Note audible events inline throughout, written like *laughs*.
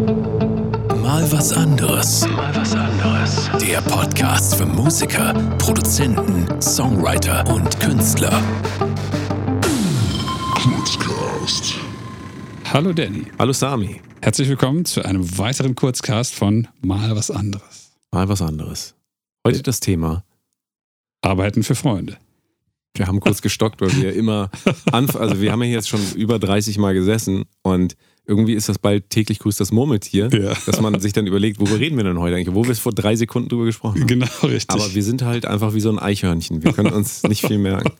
Mal was anderes. Mal was anderes. Der Podcast für Musiker, Produzenten, Songwriter und Künstler. Kurzcast. Hallo Danny. Hallo Sami. Herzlich willkommen zu einem weiteren Kurzcast von Mal was anderes. Mal was anderes. Heute das Thema. Arbeiten für Freunde. Wir haben kurz gestockt, weil wir immer *laughs* also wir haben ja jetzt schon über 30 Mal gesessen und irgendwie ist das bald täglich grüßt das Murmeltier, Ja. dass man sich dann überlegt, worüber reden wir denn heute eigentlich? Wo wir es vor drei Sekunden drüber gesprochen haben. Genau, richtig. Aber wir sind halt einfach wie so ein Eichhörnchen. Wir können uns nicht viel merken.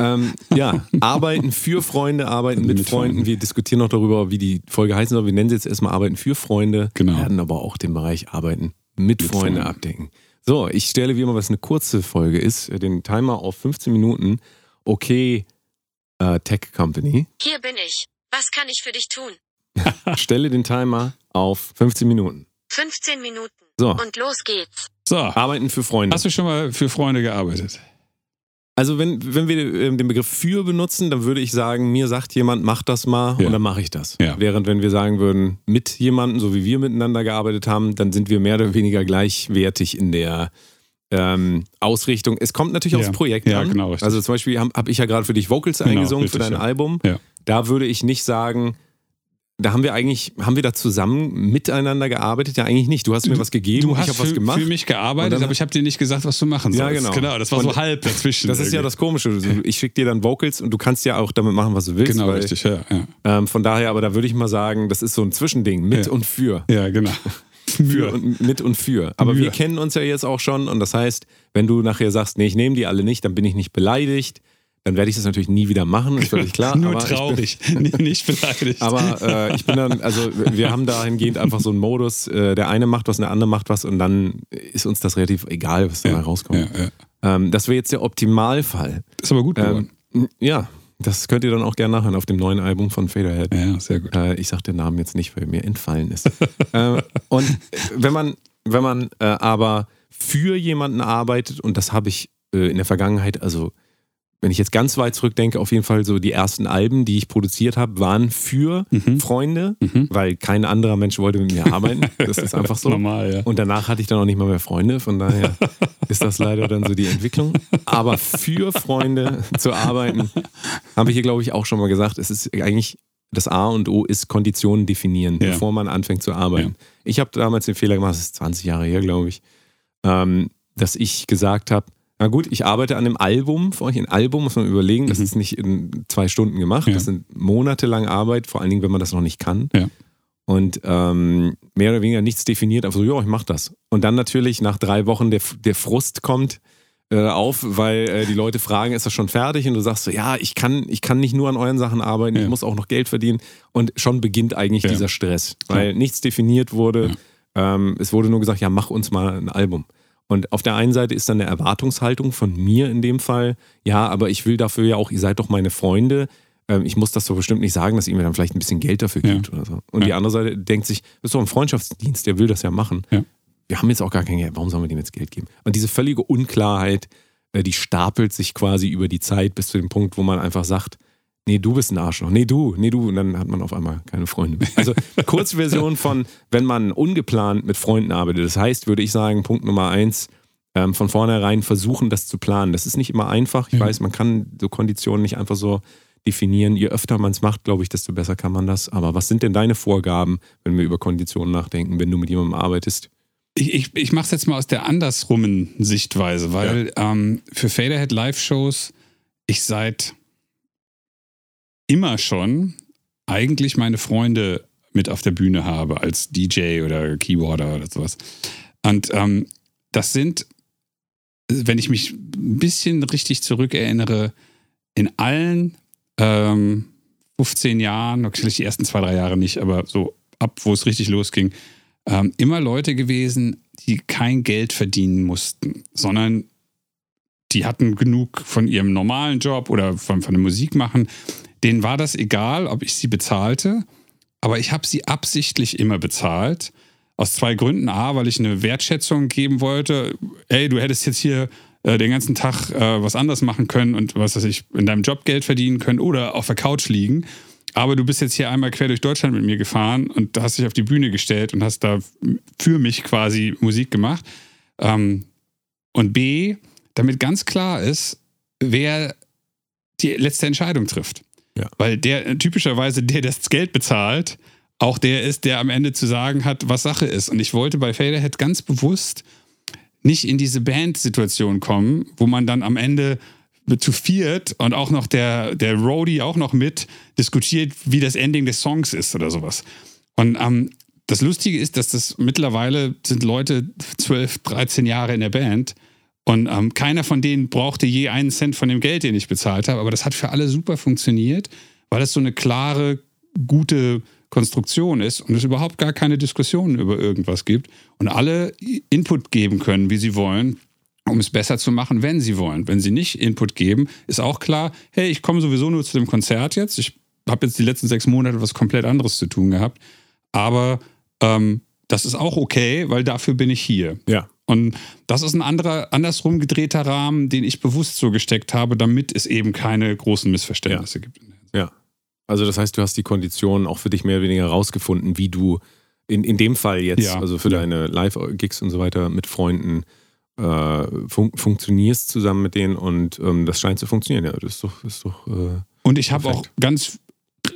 ähm, ja, arbeiten für Freunde, arbeiten mit, Mit Freunden. Freunden. Wir diskutieren noch darüber, wie die Folge heißen soll. Wir nennen sie jetzt erstmal Arbeiten für Freunde, Genau. werden aber auch den Bereich Arbeiten mit, Mit Freunde Freunden. abdecken. So, ich stelle wie immer, was eine kurze Folge ist, den Timer auf 15 Minuten. Okay, äh, Tech Company. Hier bin ich. Was kann ich für dich tun? *laughs* Stelle den Timer auf 15 Minuten. 15 Minuten. So, Und los geht's. so, Arbeiten für Freunde. hast du schon mal für Freunde gearbeitet? Also wenn, wenn wir ähm, den Begriff für benutzen, dann würde ich sagen, mir sagt jemand, mach das mal Ja. und dann mache ich das. Ja. Während wenn wir sagen würden, mit jemandem, so wie wir miteinander gearbeitet haben, dann sind wir mehr oder weniger gleichwertig in der ähm, Ausrichtung. Es kommt natürlich Ja. aufs Projekt Ja, an. genau, richtig. Also zum Beispiel habe hab ich ja gerade für dich Vocals Genau, eingesungen für richtig, dein ja. Album. Ja. Da würde ich nicht sagen, da haben wir eigentlich, haben wir da zusammen miteinander gearbeitet? Ja, eigentlich nicht. Du hast mir was gegeben, Du ich hast habe was für, gemacht. für mich gearbeitet, dann- aber ich habe dir nicht gesagt, was du machen Ja, sollst. genau. Genau, das war Und so halb dazwischen. Das ist ja irgendwie. das Komische. Ich schicke dir dann Vocals und du kannst ja auch damit machen, was du willst. Genau, weil, richtig, ja. Ja, Ähm, von daher, aber da würde ich mal sagen, das ist so ein Zwischending. Mit Ja. und für. ja genau. *laughs* Für und mit und für. Aber Für. wir kennen uns ja jetzt auch schon und das heißt, wenn du nachher sagst, nee, ich nehme die alle nicht, dann bin ich nicht beleidigt. Dann werde ich das natürlich nie wieder machen, ist völlig klar. *laughs* Nur traurig, *laughs* nicht nicht beleidigt. Bin, aber äh, ich bin dann, also wir haben dahingehend einfach so einen Modus, äh, der eine macht was, der andere macht was und dann ist uns das relativ egal, was da ja, rauskommt. ja, ja. Ähm, das wäre jetzt der Optimalfall. Ist aber gut geworden. Ähm, ja, das könnt ihr dann auch gerne nachhören auf dem neuen Album von Faderhead. ja, sehr gut. Äh, ich sage den Namen jetzt nicht, weil mir entfallen ist. *laughs* äh, und wenn man, wenn man äh, aber für jemanden arbeitet, und das habe ich äh, in der Vergangenheit, also wenn ich jetzt ganz weit zurückdenke, auf jeden Fall so die ersten Alben, die ich produziert habe, waren für Mhm. Freunde, Mhm. weil kein anderer Mensch wollte mit mir arbeiten. *laughs* Das ist einfach so. Normal, ja. Und danach hatte ich dann auch nicht mal mehr Freunde, von daher *laughs* ist das leider dann so die Entwicklung. Aber für Freunde zu arbeiten, habe ich hier, glaube ich, auch schon mal gesagt, es ist eigentlich das A und O ist Konditionen definieren, Ja. bevor man anfängt zu arbeiten. Ich habe damals den Fehler gemacht, das ist 20 Jahre her, glaube ich, ähm, dass ich gesagt habe, na gut, ich arbeite an einem Album, für euch ein Album muss man überlegen, das Mhm. ist nicht in zwei Stunden gemacht, Ja. das sind monatelang Arbeit, vor allen Dingen, wenn man das noch nicht kann. Ja. Und ähm, mehr oder weniger nichts definiert, einfach so, ja, ich mach das. Und dann natürlich nach drei Wochen der, der Frust kommt äh, auf, weil äh, die Leute fragen, ist das schon fertig? Und du sagst so, ja, ich kann, ich kann nicht nur an euren Sachen arbeiten, Ja. ich muss auch noch Geld verdienen. Und schon beginnt eigentlich dieser Stress, weil nichts definiert wurde. Ähm, es wurde nur gesagt, ja, mach uns mal ein Album. Und auf der einen Seite ist dann eine Erwartungshaltung von mir in dem Fall, ja, aber ich will dafür ja auch, ihr seid doch meine Freunde. Ähm, ich muss das so bestimmt nicht sagen, dass ihr mir dann vielleicht ein bisschen Geld dafür Ja. gibt oder so. Und Ja. die andere Seite denkt sich, das ist doch ein Freundschaftsdienst, der will das ja machen. Ja. Wir haben jetzt auch gar kein Geld, warum sollen wir dem jetzt Geld geben? Und diese völlige Unklarheit, äh, die stapelt sich quasi über die Zeit bis zu dem Punkt, wo man einfach sagt, nee, du bist ein Arschloch, nee, du, nee, du. Und dann hat man auf einmal keine Freunde mehr. Also *laughs* Kurzversion von, wenn man ungeplant mit Freunden arbeitet. Das heißt, würde ich sagen, Punkt Nummer eins, ähm, von vornherein versuchen, das zu planen. Das ist nicht immer einfach. Ich Ja. weiß, man kann so Konditionen nicht einfach so definieren. Je öfter man es macht, glaube ich, desto besser kann man das. Aber was sind denn deine Vorgaben, wenn wir über Konditionen nachdenken, wenn du mit jemandem arbeitest? Ich, ich, ich mache es jetzt mal aus der andersrummen Sichtweise, weil ähm, für Faderhead Live-Shows ich seit immer schon eigentlich meine Freunde mit auf der Bühne habe als DJ oder Keyboarder oder sowas. Und ähm, das sind, wenn ich mich ein bisschen richtig zurückerinnere, in allen ähm, 15 Jahren, okay, die ersten zwei, drei Jahre nicht, aber so ab, wo es richtig losging, ähm, immer Leute gewesen, die kein Geld verdienen mussten, sondern die hatten genug von ihrem normalen Job oder von, von der Musik machen. Denen war das egal, ob ich sie bezahlte, aber ich habe sie absichtlich immer bezahlt. Aus zwei Gründen. A, weil ich eine Wertschätzung geben wollte. Ey, du hättest jetzt hier äh, den ganzen Tag äh, was anderes machen können und was weiß ich, in deinem Job Geld verdienen können oder auf der Couch liegen. aber du bist jetzt hier einmal quer durch Deutschland mit mir gefahren und hast dich auf die Bühne gestellt und hast da für mich quasi Musik gemacht. Ähm, und B, damit ganz klar ist, wer die letzte Entscheidung trifft. Ja. Weil der typischerweise, der das Geld bezahlt, auch der ist, der am Ende zu sagen hat, was Sache ist. Und ich wollte bei Faderhead ganz bewusst nicht in diese Band-Situation kommen, wo man dann am Ende zu viert und auch noch der, der Roadie auch noch mit diskutiert, wie das Ending des Songs ist oder sowas. Und ähm, das Lustige ist, dass das mittlerweile sind Leute 12, 13 Jahre in der Band und ähm, keiner von denen brauchte je einen Cent von dem Geld, den ich bezahlt habe. Aber das hat für alle super funktioniert, weil es so eine klare, gute Konstruktion ist und es überhaupt gar keine Diskussionen über irgendwas gibt und alle Input geben können, wie sie wollen, um es besser zu machen, wenn sie wollen. Wenn sie nicht Input geben, ist auch klar, hey, ich komme sowieso nur zu dem Konzert jetzt. Ich habe jetzt die letzten sechs Monate was komplett anderes zu tun gehabt. Aber ähm, das ist auch okay, weil dafür bin ich hier. Ja. Und das ist ein anderer, andersrum gedrehter Rahmen, den ich bewusst so gesteckt habe, damit es eben keine großen Missverständnisse gibt. Ja. Also das heißt, du hast die Konditionen auch für dich mehr oder weniger rausgefunden, wie du in, in dem Fall jetzt, Ja. also für Ja. deine Live-Gigs und so weiter mit Freunden äh, fun funktionierst zusammen mit denen und ähm, das scheint zu funktionieren. Ja, das ist doch, ist doch äh, Und ich habe auch ganz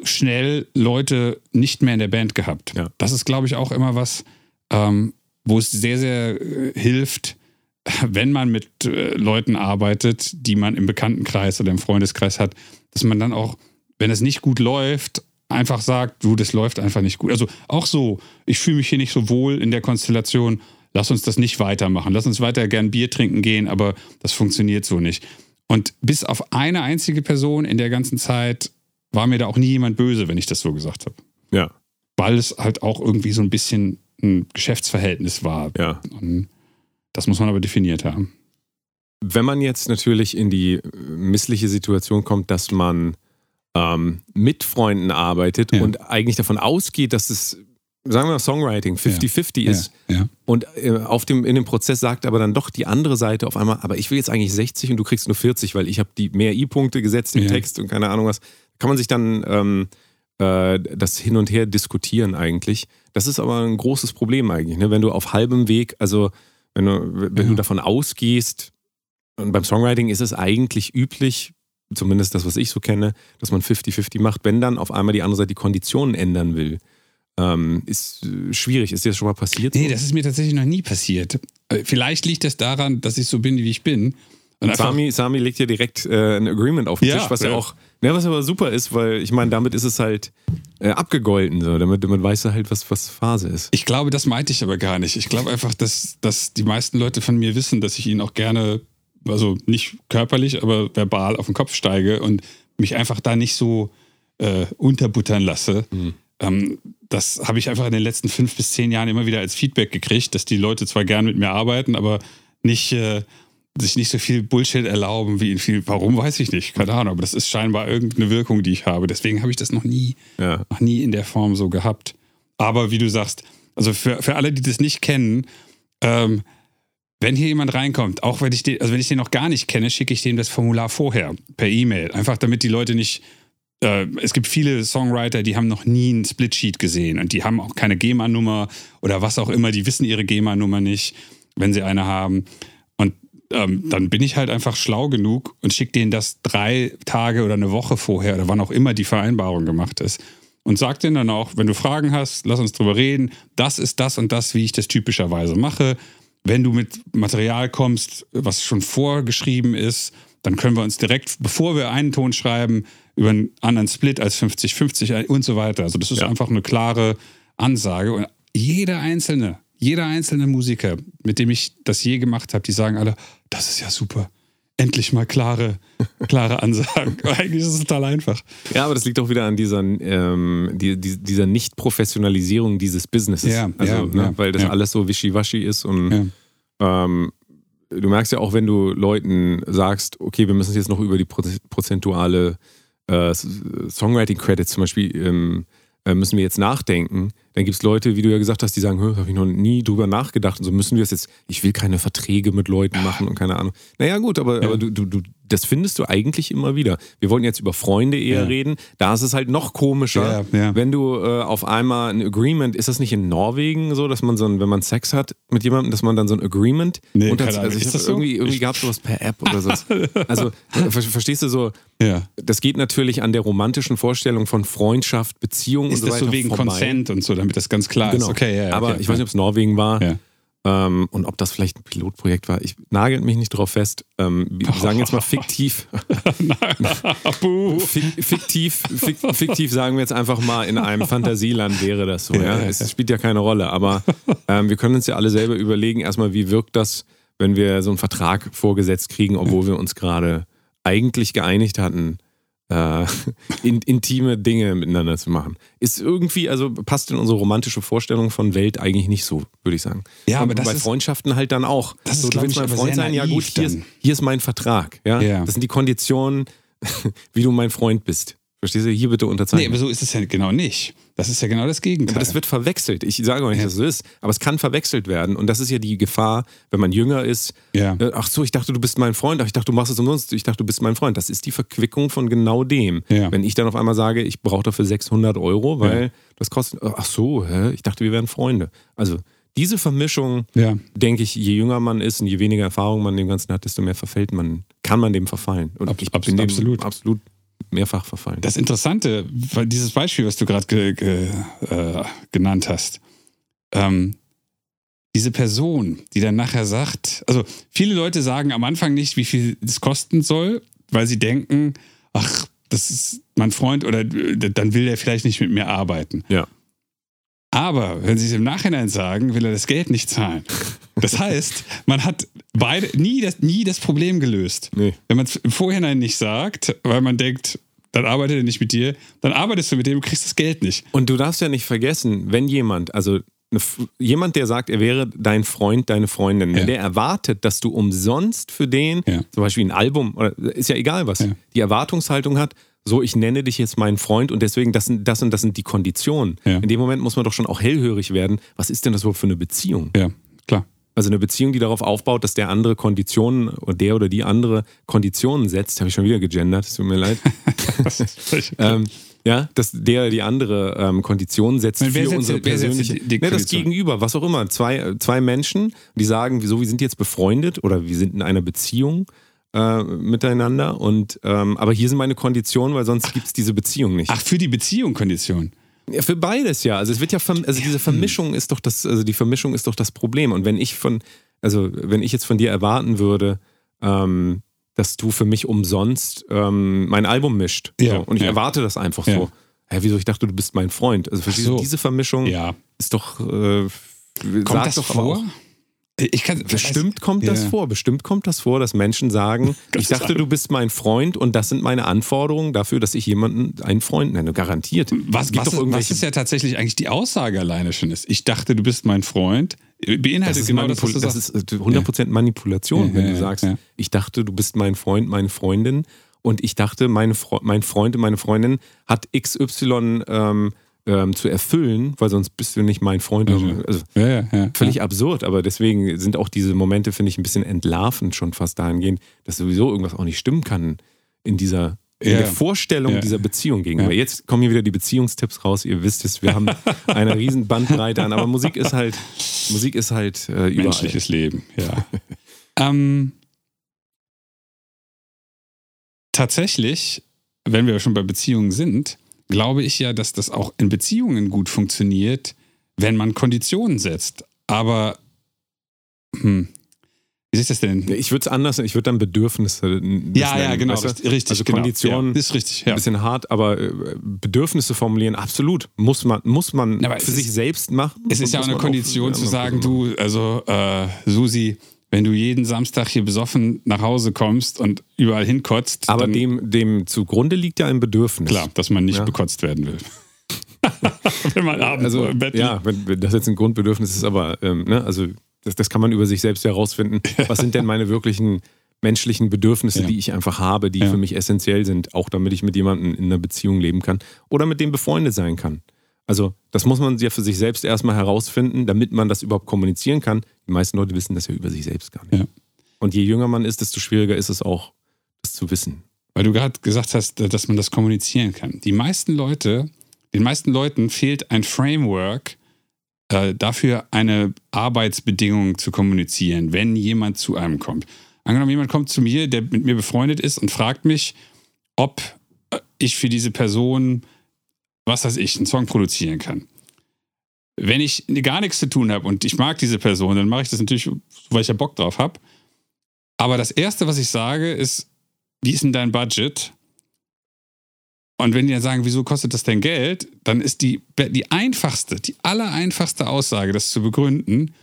schnell Leute nicht mehr in der Band gehabt. Ja. Das ist, glaube ich, auch immer was, ähm, wo es sehr, sehr äh, hilft, *laughs* wenn man mit äh, Leuten arbeitet, die man im Bekanntenkreis oder im Freundeskreis hat, dass man dann auch, wenn es nicht gut läuft, einfach sagt, du, das läuft einfach nicht gut. Also auch so, ich fühle mich hier nicht so wohl in der Konstellation, lass uns das nicht weitermachen. Lass uns weiter gern Bier trinken gehen, aber das funktioniert so nicht. Und bis auf eine einzige Person in der ganzen Zeit war mir da auch nie jemand böse, wenn ich das so gesagt habe. ja, Weil es halt auch irgendwie so ein bisschen ein Geschäftsverhältnis war. ja. Das muss man aber definiert haben. Wenn man jetzt natürlich in die äh, missliche Situation kommt, dass man ähm, mit Freunden arbeitet Ja. und eigentlich davon ausgeht, dass es, sagen wir mal, Songwriting 50-50 ist Ja, ja. und äh, auf dem, in dem Prozess sagt aber dann doch die andere Seite auf einmal, aber ich will jetzt eigentlich 60 und du kriegst nur 40, weil ich habe die mehr I-Punkte gesetzt im Ja. Text und keine Ahnung was. Kann man sich dann ähm, äh, das hin und her diskutieren eigentlich. Das ist aber ein großes Problem eigentlich, ne? wenn du auf halbem Weg, also wenn du, wenn Ja. du davon ausgehst, und beim Songwriting ist es eigentlich üblich, zumindest das, was ich so kenne, dass man 50-50 macht, wenn dann auf einmal die andere Seite die Konditionen ändern will. Ähm, ist äh, schwierig. Ist dir das schon mal passiert? Nee, das ist mir tatsächlich noch nie passiert. Äh, Vielleicht liegt es daran, dass ich so bin, wie ich bin. Und Sami, Sami legt ja direkt äh, ein Agreement auf den Ja, Tisch, was ja ja. auch, ja, was aber super ist, weil ich meine, damit ist es halt äh, abgegolten, so, damit, damit weißt du halt, was, was Phase ist. ich glaube, das meinte ich aber gar nicht. Ich glaube einfach, dass, dass die meisten Leute von mir wissen, dass ich ihnen auch gerne, also nicht körperlich, aber verbal auf den Kopf steige und mich einfach da nicht so äh, unterbuttern lasse. Ähm, das habe ich einfach in den letzten fünf bis zehn Jahren immer wieder als Feedback gekriegt, dass die Leute zwar gern mit mir arbeiten, aber nicht äh, sich nicht so viel Bullshit erlauben wie in viel. Warum weiß ich nicht, keine Ahnung. Aber das ist scheinbar irgendeine Wirkung, die ich habe. Deswegen habe ich das noch nie, Ja. noch nie in der Form so gehabt. Aber wie du sagst, also für, für alle, die das nicht kennen, ähm, wenn hier jemand reinkommt, auch wenn ich den, also wenn ich den noch gar nicht kenne, schicke ich dem das Formular vorher per E-Mail. Einfach damit die Leute nicht. Äh, es gibt viele Songwriter, die haben noch nie einen Splitsheet gesehen und die haben auch keine GEMA-Nummer oder was auch immer. Die wissen ihre GEMA-Nummer nicht, wenn sie eine haben. Ähm, dann bin ich halt einfach schlau genug und schicke denen das drei Tage oder eine Woche vorher oder wann auch immer die Vereinbarung gemacht ist. Und sag denen dann auch, wenn du Fragen hast, lass uns drüber reden. Das ist das und das, wie ich das typischerweise mache. Wenn du mit Material kommst, was schon vorgeschrieben ist, dann können wir uns direkt, bevor wir einen Ton schreiben, über einen anderen Split als 50-50 und so weiter. Also das ist Ja. einfach eine klare Ansage. Und jeder einzelne, jeder einzelne Musiker, mit dem ich das je gemacht habe, die sagen alle, das ist ja super. Endlich mal klare, klare Ansagen. *laughs* Eigentlich ist es total einfach. Ja, aber das liegt auch wieder an dieser, ähm, die, die, dieser Nicht-Professionalisierung dieses Businesses. Ja, also, ja, ne, ja, weil das alles so wischiwaschi ist und ähm, du merkst ja auch, wenn du Leuten sagst, okay, wir müssen jetzt noch über die Proze- prozentuale äh, Songwriting-Credits zum Beispiel, ähm, äh, müssen wir jetzt nachdenken, Dann gibt es Leute, wie du ja gesagt hast, die sagen, habe ich noch nie drüber nachgedacht. Und so müssen wir es jetzt, ich will keine Verträge mit Leuten machen und keine Ahnung. Naja, gut, aber, Ja. aber du, du, du, das findest du eigentlich immer wieder. Wir wollten jetzt über Freunde eher Ja. reden. Da ist es halt noch komischer, Ja, wenn du äh, auf einmal ein Agreement, ist das nicht in Norwegen so, dass man so ein, wenn man Sex hat mit jemandem, dass man dann so ein Agreement Nee, Ahnung. also ich Ist das so? irgendwie, irgendwie gab es sowas per App oder so. *laughs* Also äh, ver verstehst du so, Ja. das geht natürlich an der romantischen Vorstellung von Freundschaft, Beziehung Ist und so das weiter so wegen vorbei. Consent und so, damit das ganz klar Genau. ist? Okay, ja, ja, Aber okay. ich weiß nicht, ob es Norwegen war Ja. ähm, und ob das vielleicht ein Pilotprojekt war. Ich nagelt mich nicht drauf fest. Ähm, wir *laughs* sagen jetzt mal fiktiv. *laughs* Fiktiv, fik, fiktiv sagen wir jetzt einfach mal, in einem Fantasieland wäre das so. Ja, Es spielt ja keine Rolle. Aber ähm, wir können uns ja alle selber überlegen, erstmal, wie wirkt das, wenn wir so einen Vertrag vorgesetzt kriegen, obwohl wir uns gerade eigentlich geeinigt hatten, äh, *laughs* in, intime Dinge miteinander zu machen. Ist irgendwie, also passt in unsere romantische Vorstellung von Welt eigentlich nicht so, würde ich sagen. Ja, Und aber das bei ist- Freundschaften halt dann auch. Das ist, so, du glaub willst mein Freund sein, ja gut, hier ist, hier ist mein Vertrag. Ja? Ja. Das sind die Konditionen, *laughs* wie du mein Freund bist. Verstehst du? Hier bitte unterzeichnen. Nee, aber so ist es ja genau nicht. Das ist ja genau das Gegenteil. Aber das wird verwechselt. Ich sage auch nicht, dass es so ist, aber es kann verwechselt werden. Und das ist ja die Gefahr, wenn man jünger ist. Ja. Äh, Ach so, ich dachte, du bist mein Freund. Ach, ich dachte, du machst es umsonst. Ich dachte, du bist mein Freund. Das ist die Verquickung von genau dem. Ja. Wenn ich dann auf einmal sage, ich brauche dafür 600 Euro, weil das kostet. Ach so, hä? ich dachte, wir wären Freunde. Also diese Vermischung, ja. denke ich, je jünger man ist und je weniger Erfahrung man dem Ganzen hat, desto mehr verfällt man, kann man dem verfallen. Und Abs- ich bin absolut. absolut mehrfach verfallen. Das Interessante, weil dieses Beispiel, was du gerade ge, ge, äh, genannt hast, ähm, diese Person, die dann nachher sagt, also viele Leute sagen am Anfang nicht, wie viel es kosten soll, weil sie denken, ach, das ist mein Freund oder äh, dann will er vielleicht nicht mit mir arbeiten. Ja. Aber wenn sie es im Nachhinein sagen, will er das Geld nicht zahlen. Das heißt, man hat beide nie das, nie das Problem gelöst. Nee. Wenn man es im Vorhinein nicht sagt, weil man denkt, dann arbeitet er nicht mit dir, dann arbeitest du mit dem und kriegst das Geld nicht. Und du darfst ja nicht vergessen, wenn jemand, also jemand, der sagt, er wäre dein Freund, deine Freundin, wenn Ja. der erwartet, dass du umsonst für den, Ja. zum Beispiel ein Album, oder ist ja egal was, Ja. die Erwartungshaltung hat, so ich nenne dich jetzt meinen Freund und deswegen das, sind, das und das sind die Konditionen. Ja. In dem Moment muss man doch schon auch hellhörig werden, was ist denn das überhaupt für eine Beziehung? Ja, klar. Also eine Beziehung, die darauf aufbaut, dass der andere Konditionen oder der oder die andere Konditionen setzt, habe ich schon wieder gegendert, es tut mir leid. *laughs* ähm, ja, dass der oder die andere ähm, Konditionen setzt Wer für setzt- unsere persönliche. die- die ne, das? Gegenüber, was auch immer. Zwei, äh, zwei Menschen, die sagen, wieso, wir sind jetzt befreundet oder wir sind in einer Beziehung äh, miteinander und ähm, aber hier sind meine Konditionen, weil sonst gibt es diese Beziehung nicht. Ach, für die Beziehung Kondition. Ja, für beides ja. Also es wird ja, also diese Vermischung ist doch das, also die Vermischung ist doch das Problem. Und wenn ich von, also wenn ich jetzt von dir erwarten würde, ähm, dass du für mich umsonst ähm, mein Album mischt, Ja, so, und ich ja. erwarte das einfach Ja. so. Hä, wieso? Ich dachte, du bist mein Freund. Also verstehst so. diese Vermischung ist doch, äh, Kommt das doch vor? auch- Ich kann, Bestimmt kommt das Ja. vor. Bestimmt kommt das vor, dass Menschen sagen, *laughs* ich dachte, du bist mein Freund und das sind meine Anforderungen dafür, dass ich jemanden einen Freund nenne. Garantiert. Was, was, doch ist, was ist ja tatsächlich eigentlich die Aussage alleine schon ist? Ich dachte, du bist mein Freund. Beinhaltet Das ist, genau das, was du das sagst. ist äh, 100% Manipulation, Ja, wenn ja, du sagst, ich dachte, du bist mein Freund, meine Freundin und ich dachte, meine Fre mein Freund und meine Freundin hat XY ähm, ähm, zu erfüllen, weil sonst bist du nicht mein Freund. Mhm. Also, ja, ja, ja. völlig absurd, aber deswegen sind auch diese Momente, finde ich, ein bisschen entlarvend schon fast dahingehend, dass sowieso irgendwas auch nicht stimmen kann in dieser in der Vorstellung dieser Beziehung gegenüber. Jetzt kommen hier wieder die Beziehungstipps raus. Ihr wisst es, wir haben *laughs* eine riesen Bandbreite an, aber Musik ist halt, Musik ist halt äh, überall. Menschliches Leben, ja. *laughs* ähm, tatsächlich, wenn wir schon bei Beziehungen sind, glaube ich ja, dass das auch in Beziehungen gut funktioniert, wenn man Konditionen setzt. Aber, hm, wie ist das denn? Ja, Ich würde es anders, ich würde dann Bedürfnisse. Ja, ja, nennen, genau, weißt du? richtig. Also genau. Konditionen, ja, ist richtig, Ein ja. bisschen hart, aber äh, Bedürfnisse formulieren, absolut. Muss man, muss man Aber für ist- sich selbst machen. Es ist ja auch eine Kondition für zu sagen, du, also äh, Susi, wenn du jeden Samstag hier besoffen nach Hause kommst und überall hinkotzt, Aber dem, dem zugrunde liegt ja ein Bedürfnis. klar, dass man nicht Ja. bekotzt werden will. *laughs* wenn man abends Also, so im Bett ja, liegt. wenn, wenn das jetzt ein Grundbedürfnis ist, aber ähm, ne, also das, das kann man über sich selbst herausfinden. *laughs* Was sind denn meine wirklichen menschlichen Bedürfnisse, Ja. die ich einfach habe, die Ja. für mich essentiell sind, auch damit ich mit jemandem in einer Beziehung leben kann oder mit dem befreundet sein kann. Also das muss man ja für sich selbst erstmal herausfinden, damit man das überhaupt kommunizieren kann. Die meisten Leute wissen das ja über sich selbst gar nicht. Ja. Und je jünger man ist, desto schwieriger ist es auch, das zu wissen. Weil du gerade gesagt hast, dass man das kommunizieren kann. Die meisten Leute, den meisten Leuten fehlt ein Framework, äh, dafür eine Arbeitsbedingung zu kommunizieren, wenn jemand zu einem kommt. Angenommen, jemand kommt zu mir, der mit mir befreundet ist und fragt mich, ob ich für diese Person, was weiß ich, einen Song produzieren kann. Wenn ich gar nichts zu tun habe und ich mag diese Person, dann mache ich das natürlich, weil ich ja Bock drauf habe. Aber das Erste, was ich sage, ist, wie ist denn dein Budget? Und wenn die dann sagen, wieso kostet das denn Geld, dann ist die, die einfachste, die allereinfachste Aussage, das zu begründen,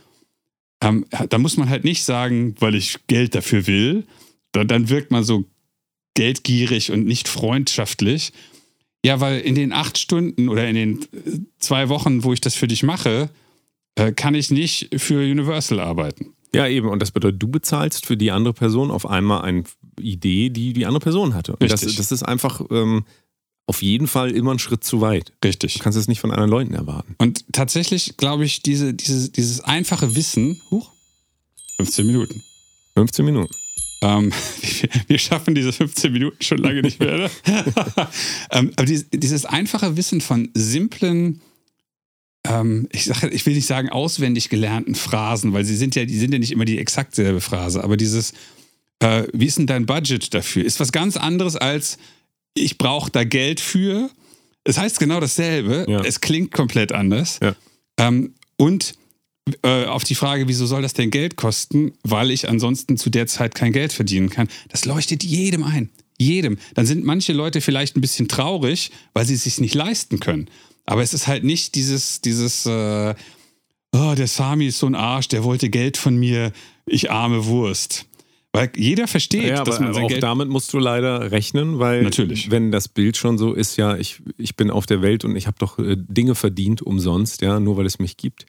ähm, da muss man halt nicht sagen, weil ich Geld dafür will, dann, dann wirkt man so geldgierig und nicht freundschaftlich. Ja, weil in den acht Stunden oder in den äh, zwei Wochen, wo ich das für dich mache, äh, kann ich nicht für Universal arbeiten. Ja, eben. Und das bedeutet, du bezahlst für die andere Person auf einmal eine Idee, die die andere Person hatte. Und das, Richtig. das ist einfach ähm, auf jeden Fall immer ein Schritt zu weit. Richtig. Du kannst es nicht von anderen Leuten erwarten. Und tatsächlich glaube ich, diese, diese, dieses einfache Wissen, huch, 15 Minuten. 15 Minuten. Ähm, *laughs* wir, schaffen diese 15 Minuten schon lange nicht mehr. *laughs* Ähm, aber dieses, dieses einfache Wissen von simplen, ähm, ich, sag, ich will nicht sagen auswendig gelernten Phrasen, weil sie sind ja, die sind ja nicht immer die exakt selbe Phrase, aber dieses, äh, wie ist denn dein Budget dafür, ist was ganz anderes als ich brauche da Geld für. Es heißt genau dasselbe, Ja. es klingt komplett anders. Ja. Ähm, und äh, auf die Frage, wieso soll das denn Geld kosten, weil ich ansonsten zu der Zeit kein Geld verdienen kann, das leuchtet jedem ein. Jedem. Dann sind manche Leute vielleicht ein bisschen traurig, weil sie es sich nicht leisten können. Aber es ist halt nicht dieses, dieses, äh, oh, der Sami ist so ein Arsch, der wollte Geld von mir, ich arme Wurst. Weil jeder versteht, Ja, dass man sein auch Geld. damit musst du leider rechnen, weil Natürlich. wenn das Bild schon so ist, ja, ich, ich bin auf der Welt und ich habe doch äh, Dinge verdient umsonst, ja, nur weil es mich gibt,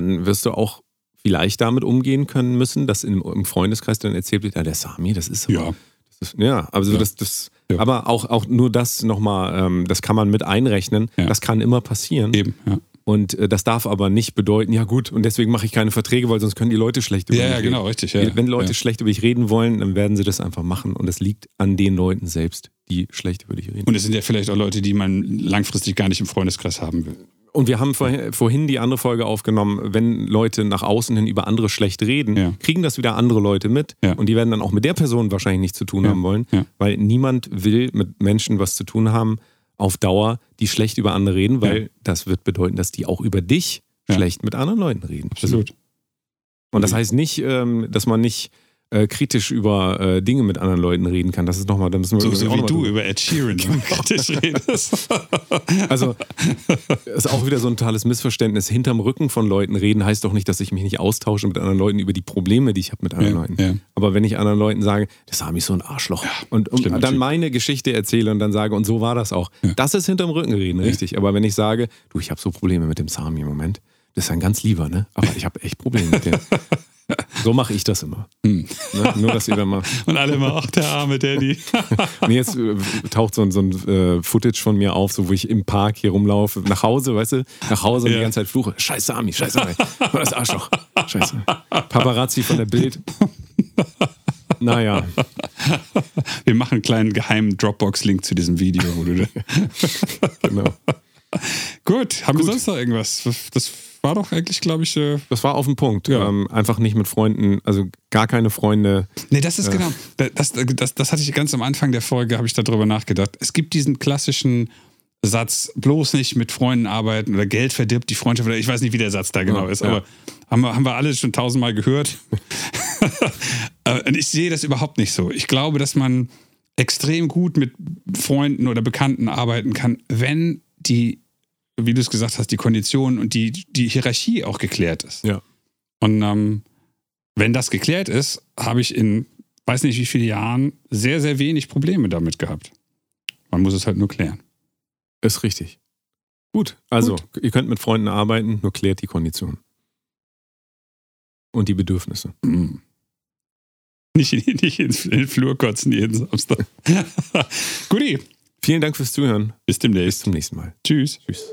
dann wirst du auch vielleicht damit umgehen können müssen, dass im, im Freundeskreis dann erzählt wird, ja, der Sami, das ist aber- Ja. das ist, ja, also Ja. das, das Ja. aber auch, auch nur das nochmal, ähm, das kann man mit einrechnen, Ja. das kann immer passieren. Eben, ja. Und äh, das darf aber nicht bedeuten, ja gut, und deswegen mache ich keine Verträge, weil sonst können die Leute schlecht über Ja, mich ja, reden. genau, richtig. Ja, Wenn Leute ja. schlecht über dich reden wollen, dann werden sie das einfach machen. Und es liegt an den Leuten selbst, die schlecht über dich reden. Und es sind ja vielleicht auch Leute, die man langfristig gar nicht im Freundeskreis haben will. Und wir haben vorhin, die andere Folge aufgenommen, wenn Leute nach außen hin über andere schlecht reden, Ja. kriegen das wieder andere Leute mit. Ja. Und die werden dann auch mit der Person wahrscheinlich nichts zu tun Ja. haben wollen, weil niemand will mit Menschen was zu tun haben auf Dauer, die schlecht über andere reden, weil das wird bedeuten, dass die auch über dich schlecht mit anderen Leuten reden. Absolut. Und das heißt nicht, ähm, dass man nicht äh, kritisch über äh, Dinge mit anderen Leuten reden kann. Das ist nochmal, da müssen wir So, so wie du über Ed Sheeran kritisch redest. *laughs* Also, ist auch wieder so ein totales Missverständnis. Hinterm Rücken von Leuten reden heißt doch nicht, dass ich mich nicht austausche mit anderen Leuten über die Probleme, die ich habe mit anderen Ja, Leuten. ja. Aber wenn ich anderen Leuten sage, das Sami ist so ein Arschloch und, und stimmt, dann meine Geschichte erzähle und dann sage, und so war das auch. Das ist hinterm Rücken reden, richtig. Aber wenn ich sage, du, ich habe so Probleme mit dem Sami im Moment, das ist ein ganz lieber, ne? Aber ich habe echt Probleme mit dem. *laughs* So mache ich das immer. Hm. Ne? Nur, dass ihr dann mal. *laughs* Und alle immer, ach, der arme Daddy. *laughs* Und jetzt äh, taucht so ein, so ein äh, Footage von mir auf, so wo ich im Park hier rumlaufe, nach Hause, weißt du, nach Hause und Ja. die ganze Zeit fluche. Scheiße, Ami, scheiße, Ami. Das Arschloch. Scheiße. Paparazzi von der Bild. Naja, Wir machen einen kleinen geheimen Dropbox-Link zu diesem Video. Wo du da *laughs* genau. Gut, haben wir sonst noch irgendwas? Das war doch eigentlich, glaube ich. Äh Das war auf den Punkt. Ja. Ähm, einfach nicht mit Freunden, also gar keine Freunde. Nee, das ist genau. Das, das, das hatte ich ganz am Anfang der Folge, habe ich darüber nachgedacht. Es gibt diesen klassischen Satz, bloß nicht mit Freunden arbeiten oder Geld verdirbt die Freundschaft. Oder ich weiß nicht, wie der Satz da genau Ja, ist, ja. aber haben wir, haben wir alle schon tausendmal gehört. *laughs* Äh, Und ich sehe das überhaupt nicht so. Ich glaube, dass man extrem gut mit Freunden oder Bekannten arbeiten kann, wenn die, wie du es gesagt hast, die Konditionen und die, die Hierarchie auch geklärt ist. Ja. Und ähm, wenn das geklärt ist, habe ich in weiß nicht wie viele Jahren sehr, sehr wenig Probleme damit gehabt. Man muss es halt nur klären. Ist richtig. Gut, also ihr könnt mit Freunden arbeiten, nur klärt die Konditionen. Und die Bedürfnisse. Mm. *laughs* Nicht, in- nicht in den Flur kotzen jeden Samstag. *laughs* Guti, Vielen Dank fürs Zuhören. bis Bis demnächst. zum nächsten Mal. Tschüss. Tschüss.